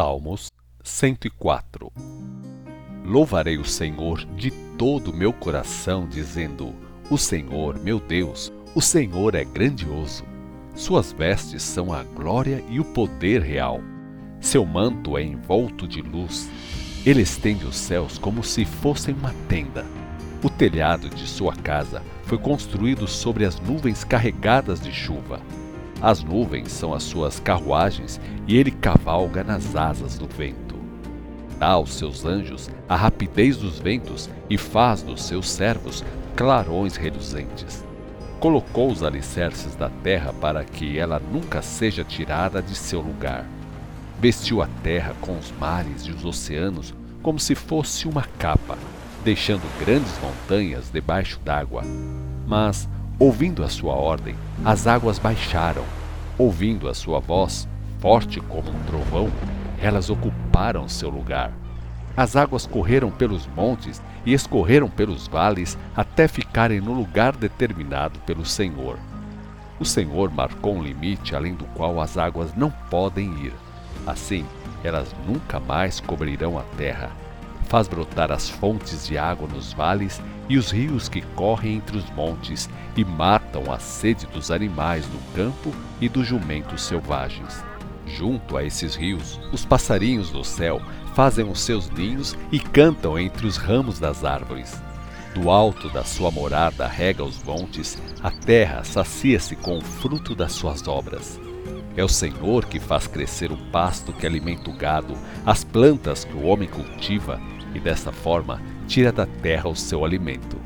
Salmos 104 Louvarei o Senhor de todo o meu coração, dizendo: O Senhor, meu Deus, o Senhor é grandioso. Suas vestes são a glória e o poder real. Seu manto é envolto de luz. Ele estende os céus como se fossem uma tenda. O telhado de sua casa foi construído sobre as nuvens carregadas de chuva. As nuvens são as suas carruagens e ele cavalga nas asas do vento. Dá aos seus anjos a rapidez dos ventos e faz dos seus servos clarões reluzentes. Colocou os alicerces da terra para que ela nunca seja tirada de seu lugar. Vestiu a terra com os mares e os oceanos como se fosse uma capa, deixando grandes montanhas debaixo d'água. Mas Ouvindo a sua ordem, as águas baixaram. Ouvindo a sua voz, forte como um trovão, elas ocuparam seu lugar. As águas correram pelos montes e escorreram pelos vales até ficarem no lugar determinado pelo Senhor. O Senhor marcou um limite além do qual as águas não podem ir. Assim, elas nunca mais cobrirão a terra faz brotar as fontes de água nos vales e os rios que correm entre os montes e matam a sede dos animais do campo e dos jumentos selvagens. Junto a esses rios, os passarinhos do céu fazem os seus ninhos e cantam entre os ramos das árvores. Do alto da sua morada rega os montes, a terra sacia-se com o fruto das suas obras. É o Senhor que faz crescer o pasto que alimenta o gado, as plantas que o homem cultiva e dessa forma tira da terra o seu alimento.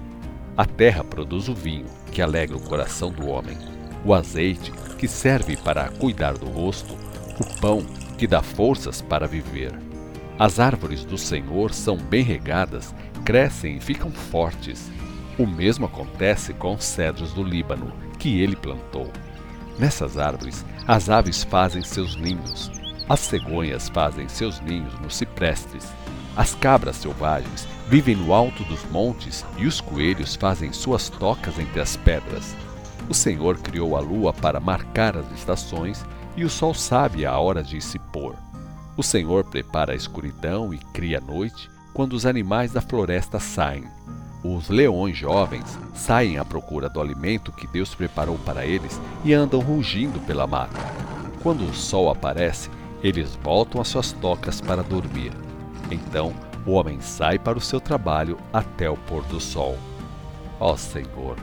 A terra produz o vinho, que alegra o coração do homem, o azeite, que serve para cuidar do rosto, o pão, que dá forças para viver. As árvores do Senhor são bem regadas, crescem e ficam fortes. O mesmo acontece com os cedros do Líbano, que ele plantou. Nessas árvores, as aves fazem seus ninhos, as cegonhas fazem seus ninhos nos ciprestes, as cabras selvagens vivem no alto dos montes e os coelhos fazem suas tocas entre as pedras. O Senhor criou a lua para marcar as estações e o sol sabe a hora de se pôr. O Senhor prepara a escuridão e cria a noite quando os animais da floresta saem. Os leões jovens saem à procura do alimento que Deus preparou para eles e andam rugindo pela mata. Quando o sol aparece, eles voltam às suas tocas para dormir. Então o homem sai para o seu trabalho até o pôr do sol. Ó Senhor,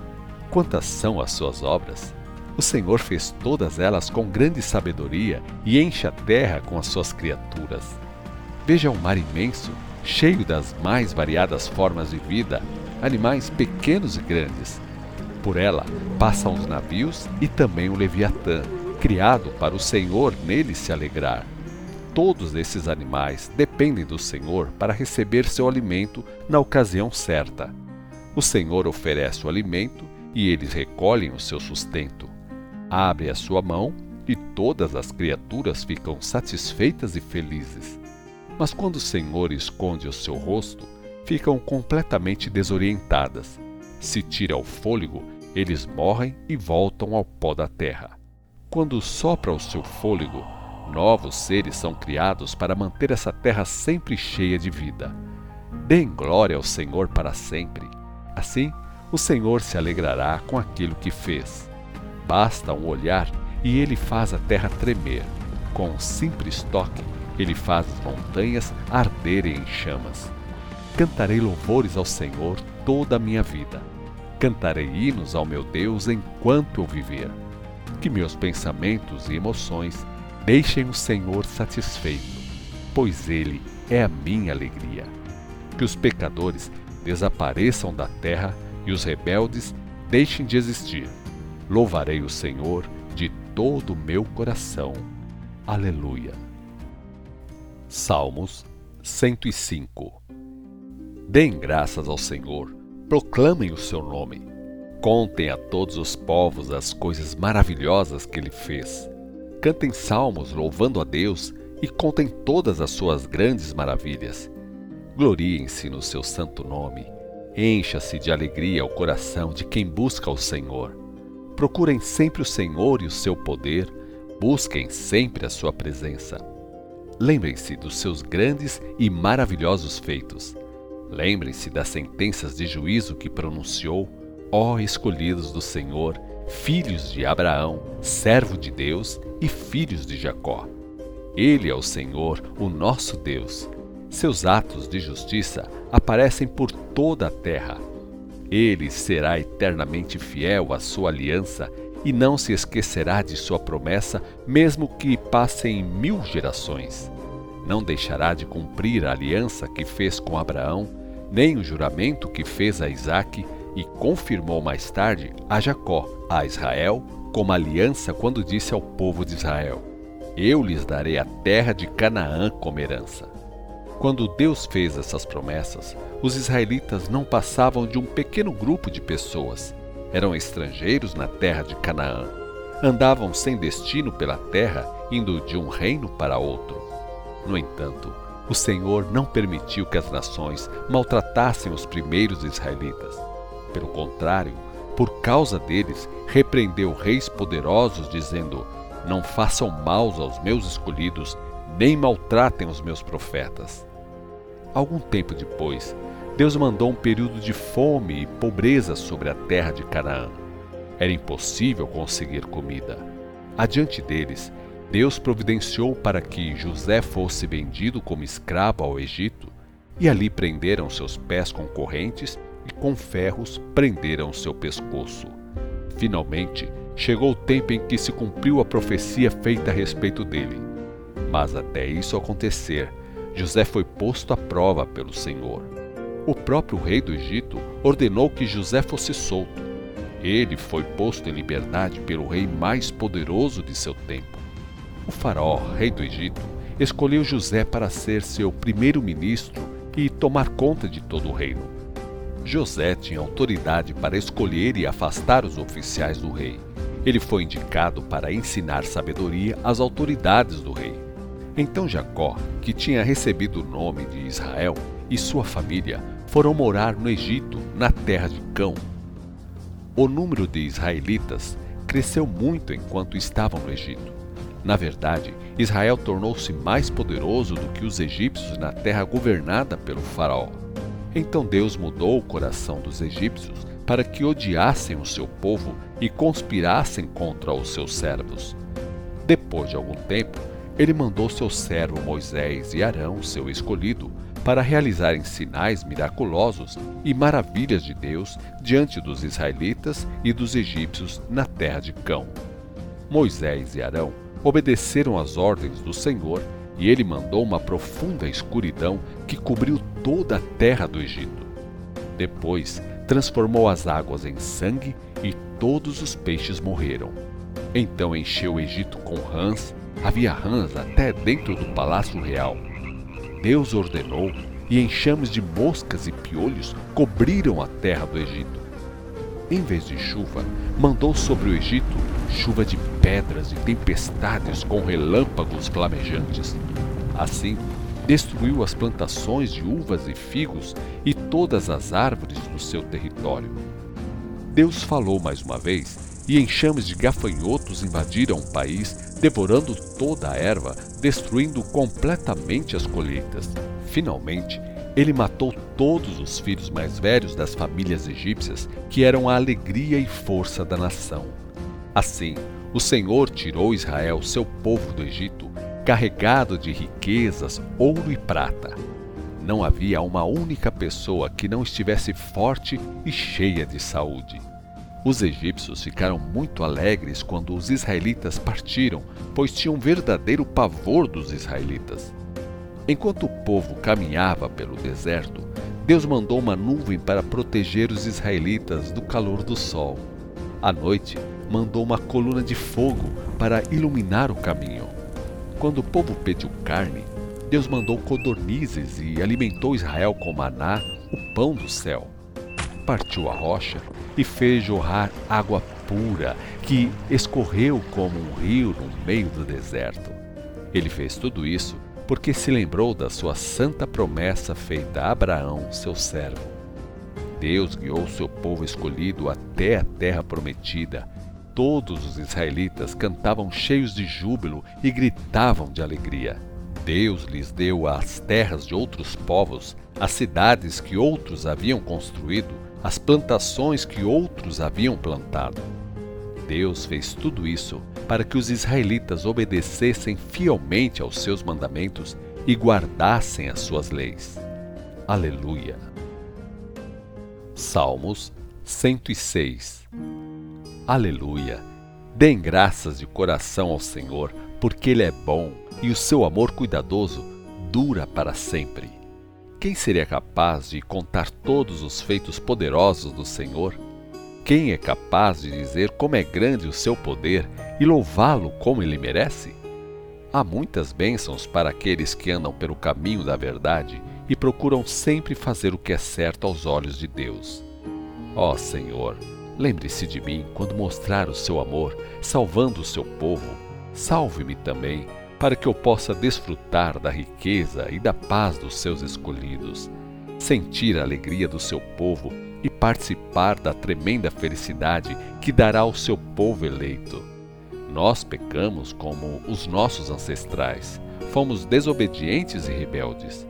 quantas são as suas obras! O Senhor fez todas elas com grande sabedoria e enche a terra com as suas criaturas. Veja o um mar imenso, cheio das mais variadas formas de vida, animais pequenos e grandes. Por ela passam os navios e também o Leviatã, criado para o Senhor nele se alegrar. Todos esses animais dependem do Senhor para receber seu alimento na ocasião certa. O Senhor oferece o alimento e eles recolhem o seu sustento. Abre a sua mão e todas as criaturas ficam satisfeitas e felizes. Mas quando o Senhor esconde o seu rosto, ficam completamente desorientadas. Se tira o fôlego, eles morrem e voltam ao pó da terra. Quando sopra o seu fôlego, Novos seres são criados para manter essa terra sempre cheia de vida. Deem glória ao Senhor para sempre. Assim, o Senhor se alegrará com aquilo que fez. Basta um olhar e ele faz a terra tremer. Com um simples toque, ele faz as montanhas arderem em chamas. Cantarei louvores ao Senhor toda a minha vida. Cantarei hinos ao meu Deus enquanto eu viver. Que meus pensamentos e emoções Deixem o Senhor satisfeito, pois Ele é a minha alegria. Que os pecadores desapareçam da terra e os rebeldes deixem de existir. Louvarei o Senhor de todo o meu coração. Aleluia. Salmos 105 Deem graças ao Senhor, proclamem o seu nome. Contem a todos os povos as coisas maravilhosas que ele fez cantem salmos louvando a Deus e contem todas as suas grandes maravilhas. Gloriem-se no seu santo nome. Encha-se de alegria o coração de quem busca o Senhor. Procurem sempre o Senhor e o seu poder, busquem sempre a sua presença. lembrem-se dos seus grandes e maravilhosos feitos. Lembrem-se das sentenças de juízo que pronunciou, ó escolhidos do Senhor, filhos de Abraão, servo de Deus e filhos de Jacó. Ele é o Senhor, o nosso Deus. Seus atos de justiça aparecem por toda a terra. Ele será eternamente fiel à sua aliança e não se esquecerá de sua promessa, mesmo que passem mil gerações. Não deixará de cumprir a aliança que fez com Abraão, nem o juramento que fez a Isaque e confirmou mais tarde a Jacó, a Israel, como aliança quando disse ao povo de Israel: Eu lhes darei a terra de Canaã como herança. Quando Deus fez essas promessas, os israelitas não passavam de um pequeno grupo de pessoas eram estrangeiros na terra de Canaã. Andavam sem destino pela terra, indo de um reino para outro. No entanto, o Senhor não permitiu que as nações maltratassem os primeiros israelitas. Pelo contrário, por causa deles, repreendeu reis poderosos, dizendo: Não façam maus aos meus escolhidos, nem maltratem os meus profetas. Algum tempo depois, Deus mandou um período de fome e pobreza sobre a terra de Canaã. Era impossível conseguir comida. Adiante deles, Deus providenciou para que José fosse vendido como escravo ao Egito, e ali prenderam seus pés com correntes e com ferros prenderam seu pescoço. Finalmente, chegou o tempo em que se cumpriu a profecia feita a respeito dele. Mas até isso acontecer, José foi posto à prova pelo Senhor. O próprio rei do Egito ordenou que José fosse solto. Ele foi posto em liberdade pelo rei mais poderoso de seu tempo. O faraó, rei do Egito, escolheu José para ser seu primeiro-ministro e tomar conta de todo o reino. José tinha autoridade para escolher e afastar os oficiais do rei. Ele foi indicado para ensinar sabedoria às autoridades do rei. Então Jacó, que tinha recebido o nome de Israel, e sua família foram morar no Egito, na terra de Cão. O número de israelitas cresceu muito enquanto estavam no Egito. Na verdade, Israel tornou-se mais poderoso do que os egípcios na terra governada pelo Faraó. Então Deus mudou o coração dos egípcios para que odiassem o seu povo e conspirassem contra os seus servos. Depois de algum tempo, ele mandou seu servo Moisés e Arão, seu escolhido, para realizarem sinais miraculosos e maravilhas de Deus diante dos israelitas e dos egípcios na terra de Cão. Moisés e Arão obedeceram às ordens do Senhor e ele mandou uma profunda escuridão que cobriu toda a terra do Egito. Depois, transformou as águas em sangue e todos os peixes morreram. Então encheu o Egito com rãs, havia rãs até dentro do palácio real Deus ordenou, e enxames de moscas e piolhos cobriram a terra do Egito. Em vez de chuva, mandou sobre o Egito chuva de pedras e tempestades com relâmpagos flamejantes. Assim, destruiu as plantações de uvas e figos e todas as árvores do seu território. Deus falou mais uma vez, e enxames de gafanhotos invadiram o país, devorando toda a erva, destruindo completamente as colheitas. Finalmente, ele matou todos os filhos mais velhos das famílias egípcias, que eram a alegria e força da nação. Assim, o Senhor tirou Israel, seu povo do Egito, carregado de riquezas, ouro e prata. Não havia uma única pessoa que não estivesse forte e cheia de saúde. Os egípcios ficaram muito alegres quando os israelitas partiram, pois tinham verdadeiro pavor dos israelitas. Enquanto o povo caminhava pelo deserto, Deus mandou uma nuvem para proteger os israelitas do calor do sol. À noite, mandou uma coluna de fogo para iluminar o caminho. Quando o povo pediu carne, Deus mandou codornizes e alimentou Israel com maná, o pão do céu. Partiu a rocha e fez jorrar água pura que escorreu como um rio no meio do deserto. Ele fez tudo isso porque se lembrou da sua santa promessa feita a Abraão, seu servo. Deus guiou seu povo escolhido até a terra prometida. Todos os israelitas cantavam cheios de júbilo e gritavam de alegria. Deus lhes deu as terras de outros povos, as cidades que outros haviam construído, as plantações que outros haviam plantado. Deus fez tudo isso para que os israelitas obedecessem fielmente aos seus mandamentos e guardassem as suas leis. Aleluia. Salmos 106 Aleluia. Deem graças de coração ao Senhor, porque Ele é bom e o seu amor cuidadoso dura para sempre. Quem seria capaz de contar todos os feitos poderosos do Senhor? Quem é capaz de dizer como é grande o seu poder e louvá-lo como ele merece? Há muitas bênçãos para aqueles que andam pelo caminho da verdade e procuram sempre fazer o que é certo aos olhos de Deus. Ó Senhor, lembre-se de mim quando mostrar o seu amor, salvando o seu povo. Salve-me também para que eu possa desfrutar da riqueza e da paz dos seus escolhidos, sentir a alegria do seu povo e participar da tremenda felicidade que dará ao seu povo eleito. Nós pecamos como os nossos ancestrais, fomos desobedientes e rebeldes.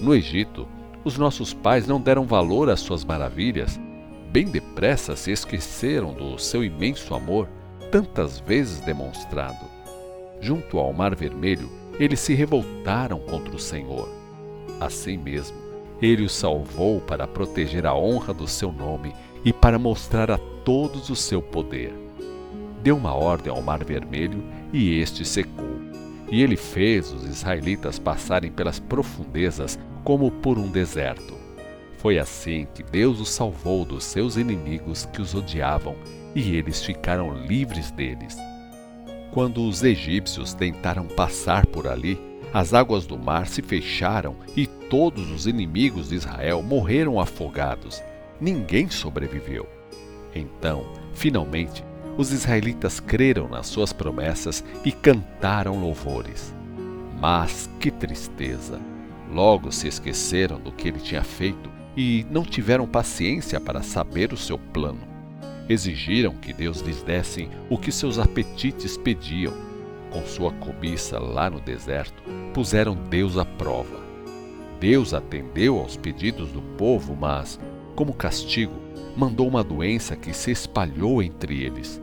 No Egito, os nossos pais não deram valor às suas maravilhas, bem depressa se esqueceram do seu imenso amor, tantas vezes demonstrado junto ao Mar Vermelho, eles se revoltaram contra o Senhor. Assim mesmo, ele os salvou para proteger a honra do seu nome e para mostrar a todos o seu poder. Deu uma ordem ao Mar Vermelho e este secou. E ele fez os israelitas passarem pelas profundezas como por um deserto. Foi assim que Deus os salvou dos seus inimigos que os odiavam, e eles ficaram livres deles. Quando os egípcios tentaram passar por ali, as águas do mar se fecharam e todos os inimigos de Israel morreram afogados. Ninguém sobreviveu. Então, finalmente, os israelitas creram nas suas promessas e cantaram louvores. Mas que tristeza! Logo se esqueceram do que ele tinha feito e não tiveram paciência para saber o seu plano. Exigiram que Deus lhes desse o que seus apetites pediam. Com sua cobiça lá no deserto, puseram Deus à prova. Deus atendeu aos pedidos do povo, mas, como castigo, mandou uma doença que se espalhou entre eles.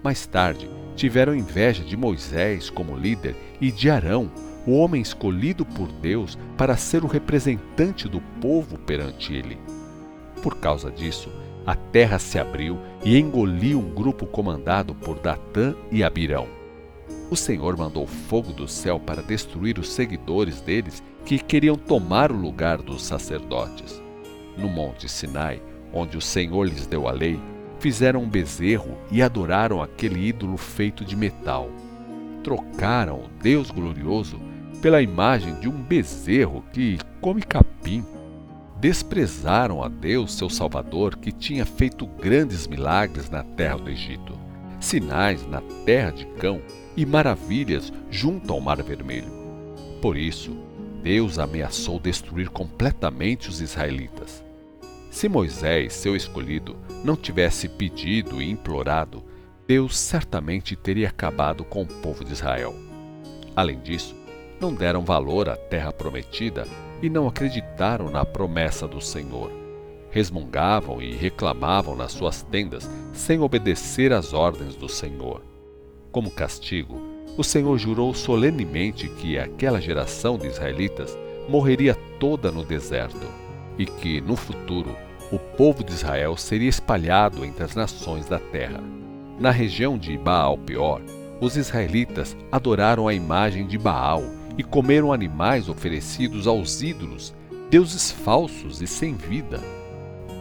Mais tarde, tiveram inveja de Moisés como líder e de Arão, o homem escolhido por Deus para ser o representante do povo perante ele. Por causa disso, a terra se abriu e engoliu um grupo comandado por Datã e Abirão. O Senhor mandou fogo do céu para destruir os seguidores deles que queriam tomar o lugar dos sacerdotes. No monte Sinai, onde o Senhor lhes deu a lei, fizeram um bezerro e adoraram aquele ídolo feito de metal. Trocaram o Deus glorioso pela imagem de um bezerro que come capim desprezaram a Deus, seu Salvador, que tinha feito grandes milagres na terra do Egito, sinais na terra de Cão e maravilhas junto ao Mar Vermelho. Por isso, Deus ameaçou destruir completamente os israelitas. Se Moisés, seu escolhido, não tivesse pedido e implorado, Deus certamente teria acabado com o povo de Israel. Além disso, não deram valor à terra prometida e não acreditaram na promessa do Senhor. Resmungavam e reclamavam nas suas tendas sem obedecer às ordens do Senhor. Como castigo, o Senhor jurou solenemente que aquela geração de israelitas morreria toda no deserto e que, no futuro, o povo de Israel seria espalhado entre as nações da terra. Na região de Baal-Peor, os israelitas adoraram a imagem de Baal e comeram animais oferecidos aos ídolos, deuses falsos e sem vida.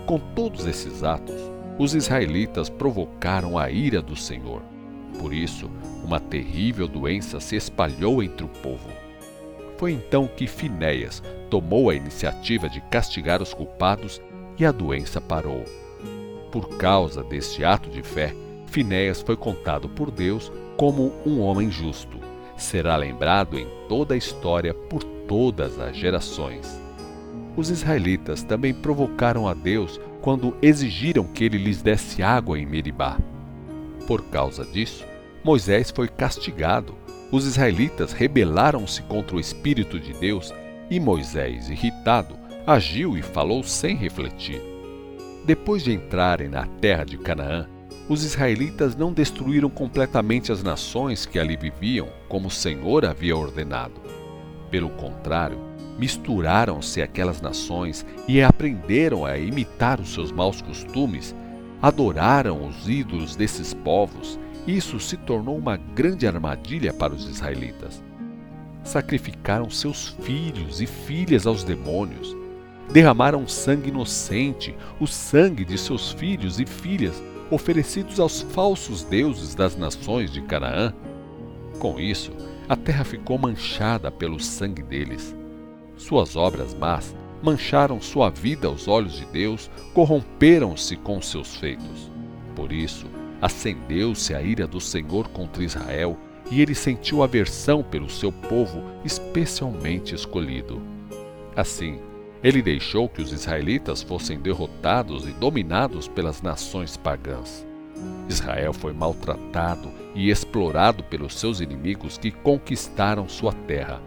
Com todos esses atos, os israelitas provocaram a ira do Senhor. Por isso, uma terrível doença se espalhou entre o povo. Foi então que Finéias tomou a iniciativa de castigar os culpados e a doença parou. Por causa deste ato de fé, Finéias foi contado por Deus como um homem justo será lembrado em toda a história por todas as gerações. Os israelitas também provocaram a Deus quando exigiram que ele lhes desse água em Meribá. Por causa disso, Moisés foi castigado. Os israelitas rebelaram-se contra o Espírito de Deus e Moisés, irritado, agiu e falou sem refletir. Depois de entrarem na terra de Canaã, os israelitas não destruíram completamente as nações que ali viviam, como o Senhor havia ordenado. Pelo contrário, misturaram-se aquelas nações e aprenderam a imitar os seus maus costumes, adoraram os ídolos desses povos. Isso se tornou uma grande armadilha para os israelitas. Sacrificaram seus filhos e filhas aos demônios. Derramaram sangue inocente, o sangue de seus filhos e filhas, oferecidos aos falsos deuses das nações de Canaã. Com isso, a terra ficou manchada pelo sangue deles. Suas obras más mancharam sua vida aos olhos de Deus, corromperam-se com seus feitos. Por isso, acendeu-se a ira do Senhor contra Israel e ele sentiu aversão pelo seu povo especialmente escolhido. Assim, ele deixou que os israelitas fossem derrotados e dominados pelas nações pagãs. Israel foi maltratado e explorado pelos seus inimigos que conquistaram sua terra.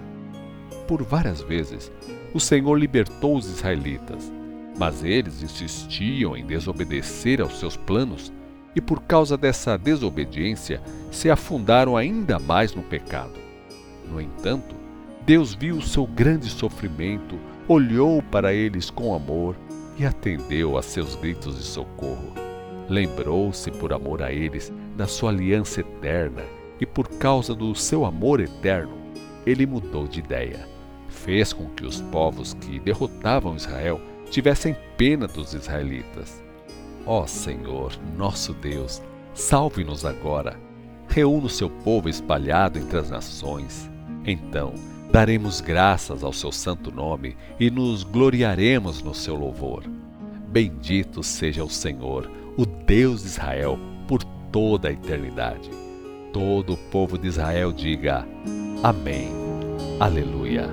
Por várias vezes, o Senhor libertou os israelitas, mas eles insistiam em desobedecer aos seus planos e, por causa dessa desobediência, se afundaram ainda mais no pecado. No entanto, Deus viu o seu grande sofrimento olhou para eles com amor e atendeu a seus gritos de socorro. Lembrou-se, por amor a eles, da sua aliança eterna e, por causa do seu amor eterno, ele mudou de ideia. Fez com que os povos que derrotavam Israel tivessem pena dos israelitas. Ó Senhor, nosso Deus, salve-nos agora. Reúna o seu povo espalhado entre as nações. Então, Daremos graças ao seu santo nome e nos gloriaremos no seu louvor. Bendito seja o Senhor, o Deus de Israel, por toda a eternidade. Todo o povo de Israel diga: Amém. Aleluia.